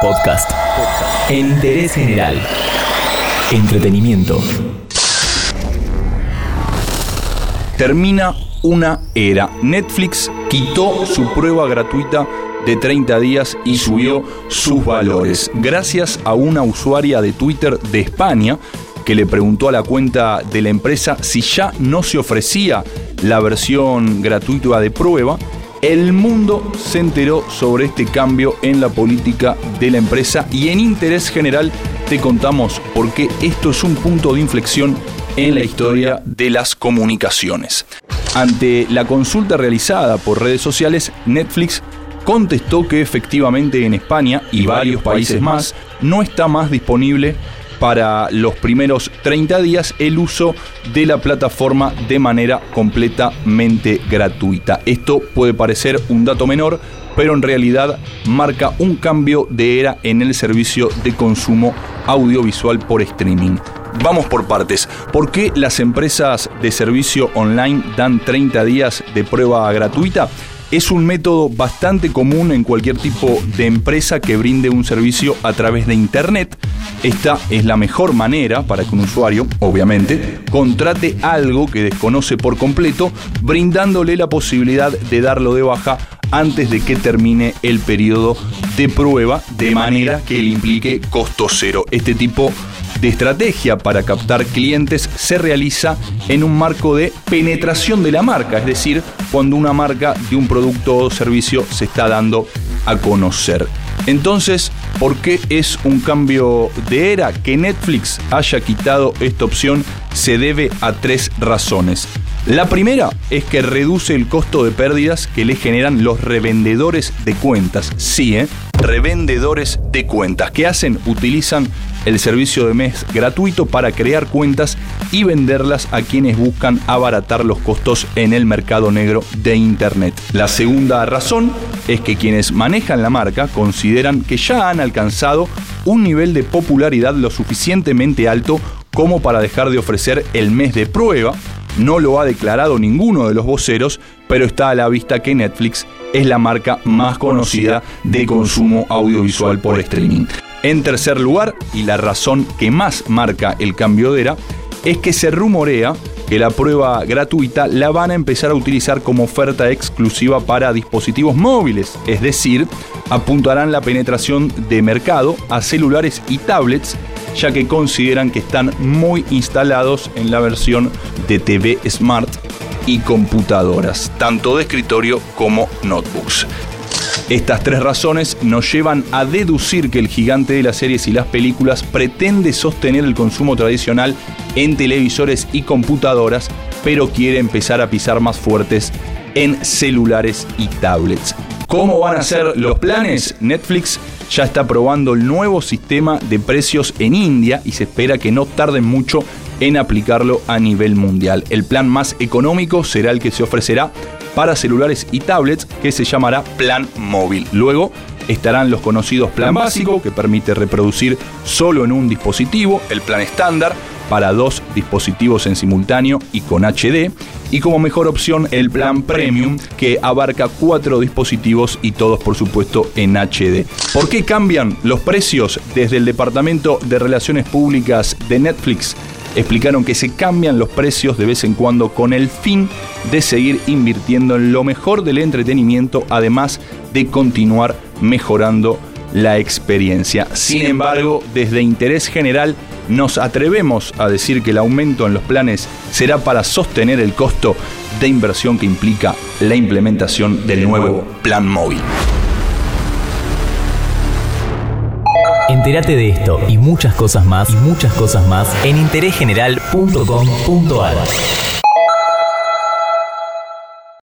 Podcast. Interés general. Entretenimiento. Termina una era. Netflix quitó su prueba gratuita de 30 días y subió sus valores. Gracias a una usuaria de Twitter de España que le preguntó a la cuenta de la empresa si ya no se ofrecía la versión gratuita de prueba el mundo se enteró sobre este cambio en la política de la empresa y en interés general te contamos por qué esto es un punto de inflexión en la historia de las comunicaciones. Ante la consulta realizada por redes sociales, Netflix contestó que efectivamente en España y varios países más no está más disponible para los primeros 30 días el uso de la plataforma de manera completamente gratuita. Esto puede parecer un dato menor, pero en realidad marca un cambio de era en el servicio de consumo audiovisual por streaming. Vamos por partes. ¿Por qué las empresas de servicio online dan 30 días de prueba gratuita? Es un método bastante común en cualquier tipo de empresa que brinde un servicio a través de Internet. Esta es la mejor manera para que un usuario, obviamente, contrate algo que desconoce por completo, brindándole la posibilidad de darlo de baja antes de que termine el periodo de prueba, de manera que le implique costo cero. Este tipo de estrategia para captar clientes se realiza en un marco de penetración de la marca, es decir, cuando una marca de un producto o servicio se está dando a conocer. Entonces, ¿por qué es un cambio de era? Que Netflix haya quitado esta opción se debe a tres razones. La primera es que reduce el costo de pérdidas que le generan los revendedores de cuentas. Sí, ¿eh? Revendedores de cuentas. ¿Qué hacen? Utilizan el servicio de mes gratuito para crear cuentas y venderlas a quienes buscan abaratar los costos en el mercado negro de Internet. La segunda razón es que quienes manejan la marca consideran que ya han alcanzado un nivel de popularidad lo suficientemente alto como para dejar de ofrecer el mes de prueba no lo ha declarado ninguno de los voceros, pero está a la vista que Netflix es la marca más conocida de consumo audiovisual por streaming. En tercer lugar, y la razón que más marca el cambio de era, es que se rumorea que la prueba gratuita la van a empezar a utilizar como oferta exclusiva para dispositivos móviles, es decir, apuntarán la penetración de mercado a celulares y tablets ya que consideran que están muy instalados en la versión de TV Smart y computadoras, tanto de escritorio como notebooks. Estas tres razones nos llevan a deducir que el gigante de las series y las películas pretende sostener el consumo tradicional en televisores y computadoras, pero quiere empezar a pisar más fuertes en celulares y tablets. ¿Cómo van a ser los planes? Netflix ya está probando el nuevo sistema de precios en India y se espera que no tarden mucho en aplicarlo a nivel mundial. El plan más económico será el que se ofrecerá para celulares y tablets que se llamará Plan Móvil. Luego estarán los conocidos Plan Básico que permite reproducir solo en un dispositivo, el Plan Estándar para dos dispositivos en simultáneo y con HD. Y como mejor opción el plan Premium que abarca cuatro dispositivos y todos por supuesto en HD. ¿Por qué cambian los precios desde el Departamento de Relaciones Públicas de Netflix? explicaron que se cambian los precios de vez en cuando con el fin de seguir invirtiendo en lo mejor del entretenimiento, además de continuar mejorando la experiencia. Sin embargo, desde interés general nos atrevemos a decir que el aumento en los planes será para sostener el costo de inversión que implica la implementación del nuevo plan móvil. Entérate de esto y muchas cosas más y muchas cosas más en.